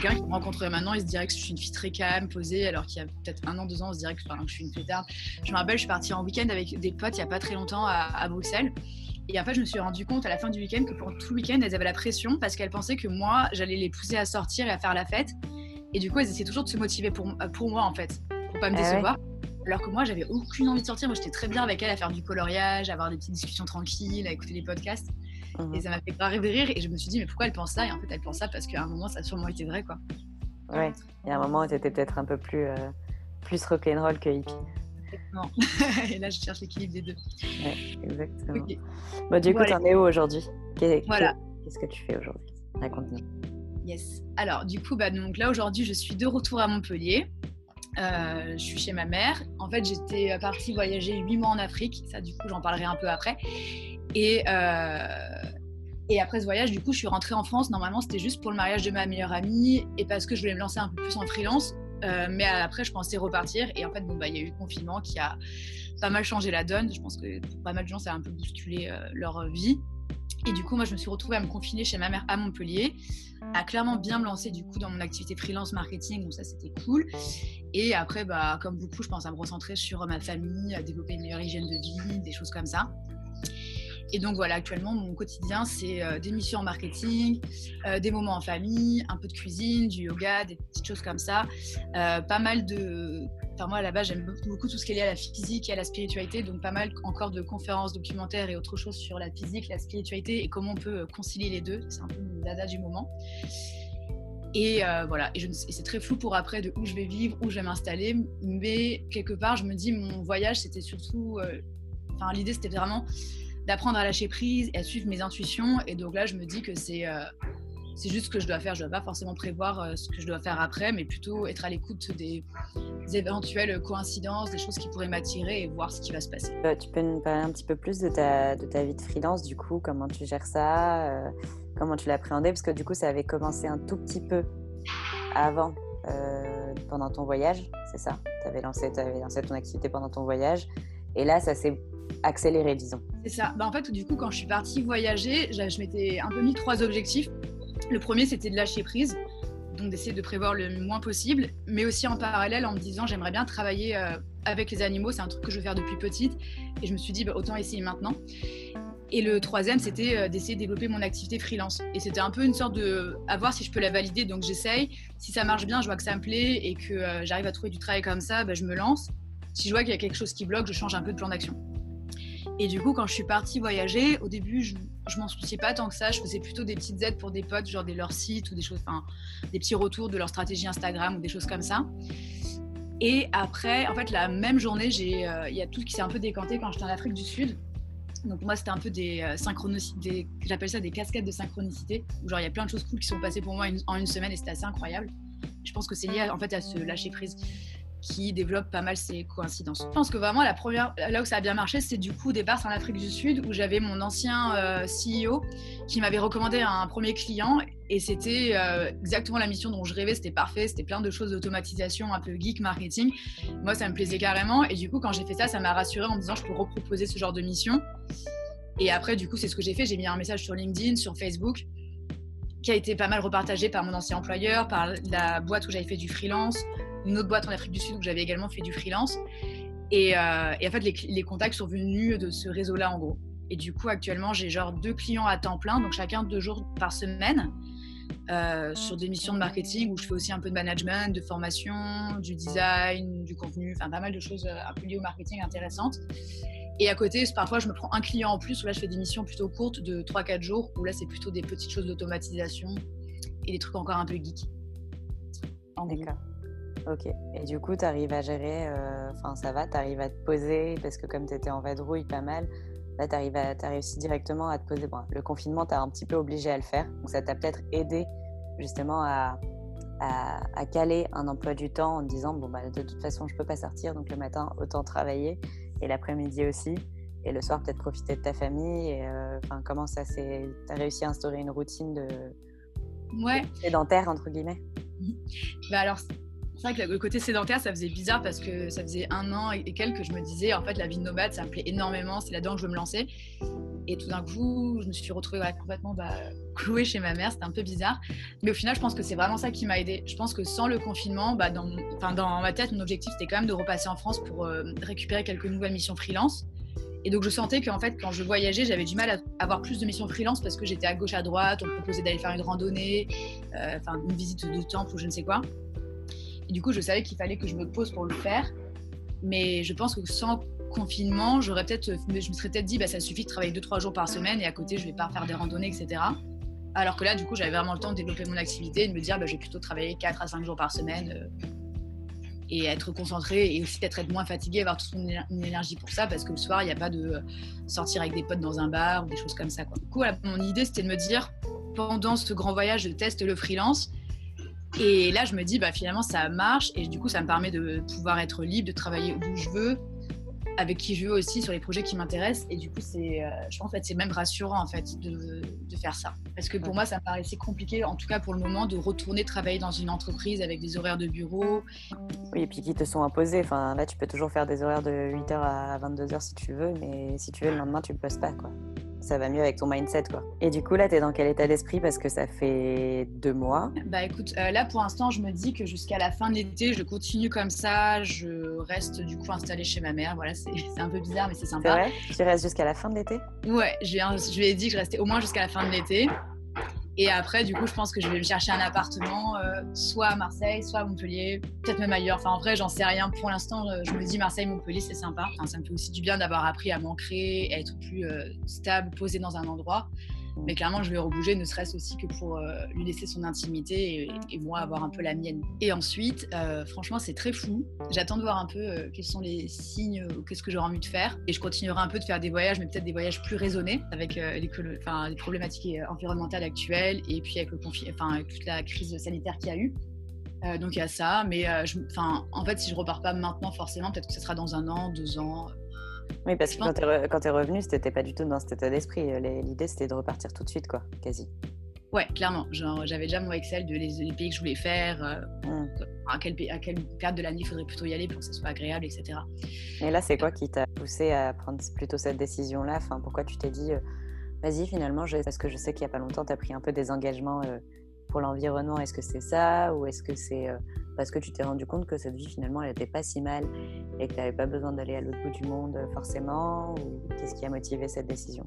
quelqu'un qui me rencontrerait maintenant, il se dirait que je suis une fille très calme, posée, alors qu'il y a peut-être un an, deux ans, on se dirait que, je suis une fêtarde. Je me rappelle, je suis partie en week-end avec des potes il n'y a pas très longtemps à, Bruxelles. Et après, je me suis rendu compte à la fin du week-end que pour tout le week-end, elles avaient la pression parce qu'elles pensaient que moi, j'allais les pousser à sortir et à faire la fête. Et du coup, elles essayaient toujours de se motiver pour, pour moi, en fait, pour pas me ah décevoir. Alors que moi, j'avais aucune envie de sortir. Moi, j'étais très bien avec elles à faire du coloriage, à avoir des petites discussions tranquilles, à écouter des podcasts. Et ça m'a fait grave rire. Et je me suis dit, mais pourquoi elle pense ça? Et en fait, elle pense ça parce qu'à un moment, ça a sûrement été vrai, quoi. Ouais, il y a un moment où peut-être un peu plus, euh, plus rock'n'roll que hippie. Non. et là, je cherche l'équilibre des deux. Ouais, exactement. Bon, du coup, t'en es où aujourd'hui? Voilà. Qu'est-ce que tu fais aujourd'hui? Raconte-nous. Yes. Alors, du coup, bah, donc là, aujourd'hui, je suis de retour à Montpellier. Euh, je suis chez ma mère. En fait, j'étais partie voyager huit mois en Afrique. Ça, du coup, j'en parlerai un peu après. Et, euh, et après ce voyage, du coup, je suis rentrée en France. Normalement, c'était juste pour le mariage de ma meilleure amie et parce que je voulais me lancer un peu plus en freelance. Euh, mais après, je pensais repartir. Et en fait, bon, bah, il y a eu le confinement qui a pas mal changé la donne. Je pense que pour pas mal de gens, ça a un peu bousculé leur vie. Et du coup, moi, je me suis retrouvée à me confiner chez ma mère à Montpellier, à clairement bien me lancer du coup dans mon activité freelance marketing, donc ça c'était cool. Et après, bah, comme beaucoup, je pense à me recentrer sur ma famille, à développer une meilleure hygiène de vie, des choses comme ça. Et donc voilà, actuellement, mon quotidien, c'est euh, des missions en marketing, euh, des moments en famille, un peu de cuisine, du yoga, des petites choses comme ça. Euh, pas mal de... Enfin, moi, base, j'aime beaucoup tout ce qui est lié à la physique et à la spiritualité, donc pas mal encore de conférences, documentaires et autres choses sur la physique, la spiritualité et comment on peut concilier les deux. C'est un peu mon dada du moment. Et voilà, et, c'est très flou pour après de où je vais vivre, où je vais m'installer, mais quelque part, je me dis, mon voyage, c'était surtout... Enfin, l'idée, c'était vraiment d'apprendre à lâcher prise et à suivre mes intuitions. Et donc là, je me dis que c'est euh, juste ce que je dois faire. Je ne dois pas forcément prévoir euh, ce que je dois faire après, mais plutôt être à l'écoute des, éventuelles coïncidences, des choses qui pourraient m'attirer et voir ce qui va se passer. Euh, tu peux nous parler un petit peu plus de ta, de ta vie de freelance, du coup, comment tu gères ça, comment tu l'appréhendais, parce que du coup, ça avait commencé un tout petit peu avant. pendant ton voyage, c'est ça? Tu avais, avais lancé ton activité pendant ton voyage. Et là, ça s'est accéléré, disons. C'est ça. Bah, en fait, du coup, quand je suis partie voyager, je m'étais un peu mis trois objectifs. Le premier, c'était de lâcher prise, donc d'essayer de prévoir le moins possible, mais aussi en parallèle en me disant j'aimerais bien travailler euh, avec les animaux, c'est un truc que je veux faire depuis petite, et je me suis dit bah, autant essayer maintenant. Et le troisième, c'était euh, d'essayer de développer mon activité freelance. Et c'était un peu une sorte de. à voir si je peux la valider. Donc j'essaye. Si ça marche bien, je vois que ça me plaît et que euh, j'arrive à trouver du travail comme ça, bah, je me lance. Si je vois qu'il y a quelque chose qui bloque, je change un peu de plan d'action. Et du coup, quand je suis partie voyager, au début, je, je m'en souciais pas tant que ça. Je faisais plutôt des petites aides pour des potes, genre des leurs sites ou des choses, enfin, des petits retours de leur stratégie Instagram ou des choses comme ça. Et après, en fait, la même journée, euh, il y a tout qui s'est un peu décanté quand j'étais en Afrique du Sud. Donc moi, c'était un peu des euh, synchronicités, j'appelle ça des cascades de synchronicité. Où genre, il y a plein de choses cool qui sont passées pour moi en une semaine et c'était assez incroyable. Je pense que c'est lié en fait à ce lâcher prise qui développe pas mal ces coïncidences. Je pense que vraiment la première, là où ça a bien marché, c'est du coup au départ en Afrique du Sud où j'avais mon ancien euh, CEO qui m'avait recommandé un premier client et c'était euh, exactement la mission dont je rêvais, c'était parfait, c'était plein de choses d'automatisation, un peu geek marketing. Moi, ça me plaisait carrément et du coup, quand j'ai fait ça, ça m'a rassuré en me disant je peux reproposer ce genre de mission. Et après, du coup, c'est ce que j'ai fait. J'ai mis un message sur LinkedIn, sur Facebook, qui a été pas mal repartagé par mon ancien employeur, par la boîte où j'avais fait du freelance, une autre boîte en Afrique du Sud où j'avais également fait du freelance. Et, euh, en fait, les, contacts sont venus de ce réseau-là, en gros. Et du coup, actuellement, j'ai genre deux clients à temps plein, donc chacun deux jours par semaine, euh, sur des missions de marketing où je fais aussi un peu de management, de formation, du design, du contenu, enfin pas mal de choses euh, un peu liées au marketing intéressantes. Et à côté, parfois, je me prends un client en plus, où là, je fais des missions plutôt courtes de 3-4 jours, où là, c'est plutôt des petites choses d'automatisation et des trucs encore un peu geek. D'accord. Ok. Et du coup, tu arrives à gérer, euh, enfin, ça va, tu arrives à te poser, parce que comme tu étais en vadrouille pas mal, là, tu arrives à, as réussi directement à te poser. Bon, le confinement, tu as un petit peu obligé à le faire. Donc, ça t'a peut-être aidé justement à, à, caler un emploi du temps en te disant, bon, bah, de toute façon, je peux pas sortir, donc le matin, autant travailler, et l'après-midi aussi. Et le soir, peut-être profiter de ta famille. Et, euh, enfin, comment ça s'est. Tu as réussi à instaurer une routine de. Ouais. sédentaire, entre guillemets? Bah alors, c'est vrai que le côté sédentaire, ça faisait bizarre parce que ça faisait un an et quelques que je me disais, en fait, la vie de nomade, ça me plaît énormément, c'est là-dedans que je veux me lancer. Et tout d'un coup, je me suis retrouvée complètement bah, clouée chez ma mère, c'était un peu bizarre. Mais au final, je pense que c'est vraiment ça qui m'a aidé. Je pense que sans le confinement, bah, dans, ma tête, mon objectif c'était quand même de repasser en France pour euh, récupérer quelques nouvelles missions freelance. Et donc je sentais qu'en fait, quand je voyageais, j'avais du mal à avoir plus de missions freelance parce que j'étais à gauche, à droite, on me proposait d'aller faire une randonnée, euh, une visite de temple ou je ne sais quoi. Et du coup, je savais qu'il fallait que je me pose pour le faire. Mais je pense que sans confinement, j'aurais peut-être, je me serais peut-être dit, bah, ça suffit de travailler 2-3 jours par semaine et à côté, je vais pas faire des randonnées, etc. Alors que là, du coup, j'avais vraiment le temps de développer mon activité et de me dire, bah, je vais plutôt travailler 4 à 5 jours par semaine euh, et être concentré et aussi d'être moins fatigué, avoir toute son énergie pour ça parce que le soir, il n'y a pas de sortir avec des potes dans un bar ou des choses comme ça. Du coup, mon idée, c'était de me dire, pendant ce grand voyage, je teste le freelance. Et là, je me dis, bah, finalement, ça marche. Et du coup, ça me permet de pouvoir être libre, de travailler où je veux, avec qui je veux aussi sur les projets qui m'intéressent. Et du coup, c'est, euh, je pense en fait, c'est même rassurant en fait de, de, faire ça. Parce que pour moi, ça me paraissait compliqué, en tout cas pour le moment, de retourner travailler dans une entreprise avec des horaires de bureau. Oui, et puis qui te sont imposés. Enfin, là, tu peux toujours faire des horaires de 8h à 22h si tu veux, mais si tu veux, le lendemain, tu ne poses pas. quoi ça va mieux avec ton mindset quoi. Et du coup là, tu es dans quel état d'esprit? Parce que ça fait deux mois Bah écoute, euh, là pour l'instant, je me dis que jusqu'à la fin de l'été, je continue comme ça, je reste du coup installée chez ma mère. Voilà, c'est un peu bizarre mais c'est sympa. C'est vrai? Tu restes jusqu'à la fin de l'été? Ouais, je lui ai dit que je restais au moins jusqu'à la fin de l'été. Et après, du coup, je pense que je vais me chercher un appartement, euh, soit à Marseille, soit à Montpellier, peut-être même ailleurs. Enfin, en vrai, j'en sais rien. Pour l'instant, euh, je me dis Marseille-Montpellier, c'est sympa. Enfin, ça me fait aussi du bien d'avoir appris à m'ancrer, à être plus euh, stable, posé dans un endroit. Mais clairement, je vais rebouger, ne serait-ce aussi que pour euh, lui laisser son intimité et, moi avoir un peu la mienne. Et ensuite, euh, franchement, c'est très fou. J'attends de voir un peu euh, quels sont les signes ou qu'est-ce que j'aurai envie de faire. Et je continuerai un peu de faire des voyages, mais peut-être des voyages plus raisonnés avec les, problématiques environnementales actuelles et puis avec, le avec toute la crise sanitaire qu'il y a eu. donc il y a ça, mais en fait, si je repars pas maintenant, forcément, peut-être que ce sera dans un an, deux ans. Oui, parce que quand tu es, revenu, c'était pas du tout dans cet état d'esprit. L'idée, c'était de repartir tout de suite, quoi, quasi. Ouais, clairement. J'avais déjà mon Excel de les, pays que je voulais faire, euh, à, quel, à quelle période de l'année il faudrait plutôt y aller pour que ce soit agréable, etc. Et là, c'est quoi qui t'a poussé à prendre plutôt cette décision-là? Enfin, Pourquoi tu t'es dit, euh, vas-y, finalement, parce que je sais qu'il n'y a pas longtemps, tu as pris un peu des engagements euh, pour l'environnement. Est-ce que c'est ça? Ou est-ce que c'est parce que tu t'es rendu compte que cette vie finalement elle n'était pas si mal et que tu n'avais pas besoin d'aller à l'autre bout du monde euh, forcément ou qu'est-ce qui a motivé cette décision?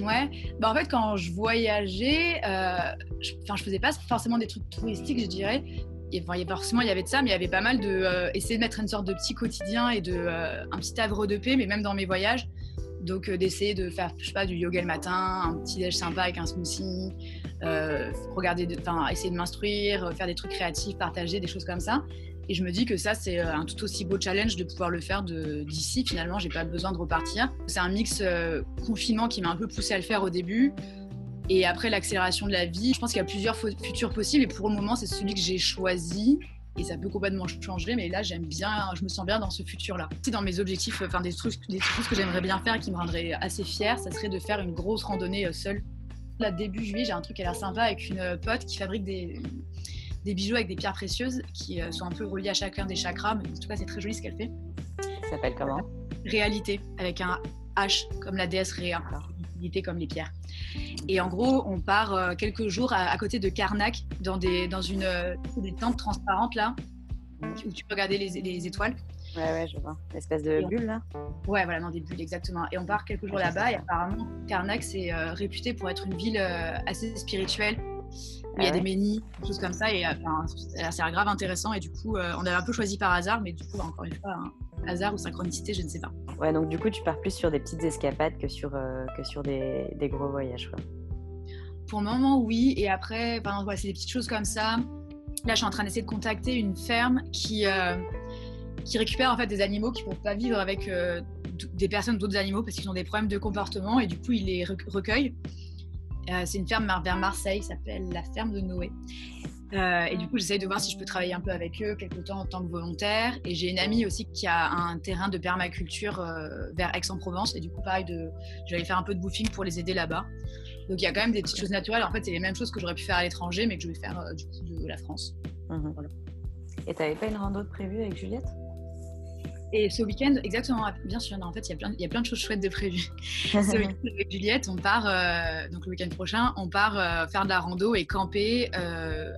Ouais, bah en fait quand je voyageais, euh, je, je faisais pas forcément des trucs touristiques, je dirais. Et, forcément, il y avait de ça, mais il y avait pas mal de euh, essayer de mettre une sorte de petit quotidien et de un petit havre de paix, mais même dans mes voyages. Donc d'essayer de faire, je sais pas, du yoga le matin, un petit déj sympa avec un smoothie, euh, regarder, enfin, essayer de m'instruire, faire des trucs créatifs, partager des choses comme ça. Et je me dis que ça, c'est euh, un tout aussi beau challenge de pouvoir le faire d'ici. Finalement, j'ai pas besoin de repartir. C'est un mix euh, confinement qui m'a un peu poussé à le faire au début. Et après l'accélération de la vie, je pense qu'il y a plusieurs futurs possibles. Et pour le moment, c'est celui que j'ai choisi. Et ça peut complètement changer, mais là, j'aime bien, je me sens bien dans ce futur-là. Si dans mes objectifs, enfin des trucs, des choses que j'aimerais bien faire qui me rendraient assez fière, ça serait de faire une grosse randonnée seule Là, début juillet, j'ai un truc qui a l'air sympa avec une euh, pote qui fabrique des, des bijoux avec des pierres précieuses qui euh, sont un peu reliées à chacun des chakras. Mais en tout cas, c'est très joli ce qu'elle fait. Ça s'appelle comment? Réalité, avec un H comme la déesse Réa, comme les pierres. Et en gros, on part euh, quelques jours à, côté de Karnak, dans, des, dans une des tentes transparentes là, où tu peux regarder les, les étoiles. Ouais, ouais, je vois. L'espèce de bulle, là Ouais, voilà, dans des bulles, exactement. Et on part quelques jours là-bas, et apparemment, Karnak, c'est euh, réputé pour être une ville euh, assez spirituelle, où il y a ah des ménis, des choses comme ça, et c'est grave intéressant. Et du coup, euh, on avait un peu choisi par hasard, mais du coup, encore une fois, hasard ou synchronicité, je ne sais pas. Ouais, donc du coup, tu pars plus sur des petites escapades que sur, que sur des, des, gros voyages, quoi. Pour le moment, oui. Et après, ouais, c'est des petites choses comme ça. Là, je suis en train d'essayer de contacter une ferme qui qui récupèrent en fait des animaux qui ne peuvent pas vivre avec euh, des personnes d'autres animaux parce qu'ils ont des problèmes de comportement et du coup ils les recueillent. Euh, c'est une ferme vers Marseille s'appelle la ferme de Noé. Euh, et du coup, j'essaye de voir si je peux travailler un peu avec eux quelque temps en tant que volontaire. Et j'ai une amie aussi qui a un terrain de permaculture vers Aix-en-Provence. Et du coup, pareil, de, je vais aller faire un peu de bouffing pour les aider là-bas. Donc il y a quand même des petites choses naturelles. En fait, c'est les mêmes choses que j'aurais pu faire à l'étranger, mais que je vais faire du coup de la France. Mmh Et tu n'avais pas une rando prévue avec Juliette? Et ce week-end, exactement, bien sûr, en fait, il y, a plein, il y a plein de choses chouettes de prévues. ce week-end, avec Juliette, on part, euh, donc le week-end prochain, on part euh, faire de la rando et camper euh,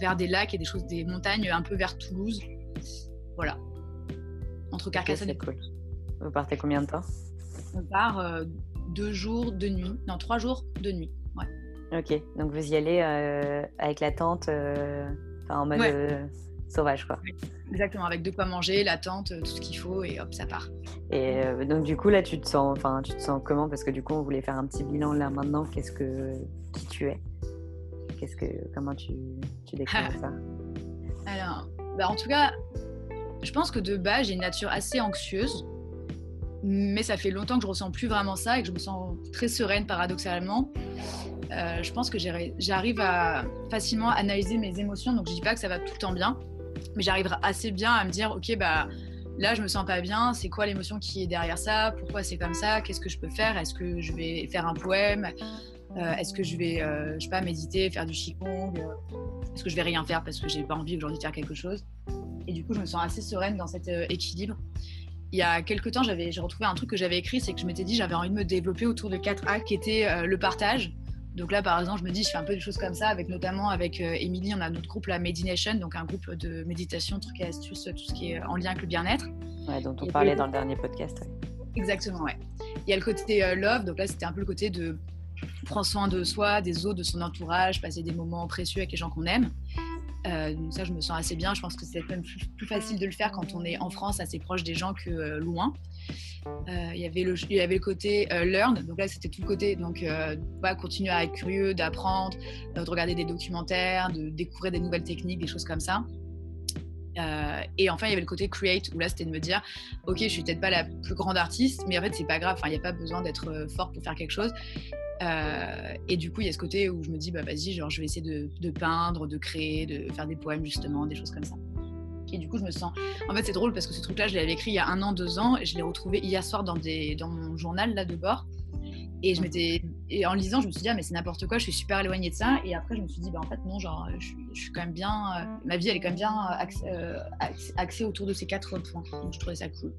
vers des lacs et des choses, des montagnes un peu vers Toulouse. Voilà. Entre Carcassonne et cool. Vous partez combien de temps? On part deux jours, deux nuits. Non, trois jours, deux nuits. Ouais. Ok, donc vous y allez avec la tente, en mode sauvage, quoi. Exactement, avec de quoi manger, la tente, tout ce qu'il faut, et hop, ça part. Et euh, donc du coup là, tu te sens, enfin, tu te sens comment? Parce que du coup, on voulait faire un petit bilan là maintenant. Qu'est-ce que qui tu es? Qu'est-ce que, comment tu, tu décris ça? Alors, bah, en tout cas, je pense que de base, j'ai une nature assez anxieuse, mais ça fait longtemps que je ressens plus vraiment ça et que je me sens très sereine paradoxalement. Euh, je pense que j'arrive à facilement analyser mes émotions, donc je dis pas que ça va tout le temps bien, mais j'arrive assez bien à me dire, ok, bah là, je me sens pas bien, c'est quoi l'émotion qui est derrière ça, pourquoi c'est comme ça, qu'est-ce que je peux faire, est-ce que je vais faire un poème, euh, est-ce que je vais, euh, je sais pas, méditer, faire du qigong, euh, est-ce que je vais rien faire parce que j'ai pas envie aujourd'hui de faire quelque chose? Et du coup, je me sens assez sereine dans cet équilibre. Il y a quelques temps, j'avais, j'ai retrouvé un truc que j'avais écrit, c'est que je m'étais dit j'avais envie de me développer autour de 4 A qui étaient le partage, donc là, par exemple, je me dis, je fais un peu des choses comme ça, avec notamment avec euh, Émilie, on a notre groupe, la Medination, donc un groupe de méditation, trucs et astuces, tout ce qui est en lien avec le bien-être. Ouais, dont on parlait dans le dernier podcast. Exactement, ouais. Il y a le côté euh, love, donc là, c'était un peu le côté de prendre soin de soi, des autres, de son entourage, passer des moments précieux avec les gens qu'on aime. Euh, donc ça, je me sens assez bien. Je pense que c'est même plus, facile de le faire quand on est en France, assez proche des gens que euh, loin. Euh, il y avait le, il y côté learn, donc là c'était tout le côté donc continuer à être curieux, d'apprendre, de regarder des documentaires, de découvrir des nouvelles techniques, des choses comme ça. et enfin, il y avait le côté create, où là, c'était de me dire, ok, je suis peut-être pas la plus grande artiste, mais en fait, c'est pas grave. il n'y a pas besoin d'être fort pour faire quelque chose. Euh, et du coup, il y a ce côté où je me dis, bah vas-y, je vais essayer de, peindre, de créer, de faire des poèmes, justement, des choses comme ça. Et du coup, je me sens. En fait, c'est drôle parce que ce truc-là, je l'avais écrit il y a un an, deux ans, et je l'ai retrouvé hier soir dans, mon journal là de bord. Et, je et en lisant, je me suis dit, ah, mais c'est n'importe quoi, je suis super éloignée de ça. Et après, je me suis dit, bah en fait, non, genre, je, suis quand même bien. Euh, ma vie, elle est quand même bien euh, axée, autour de ces quatre points. Donc, je trouvais ça cool.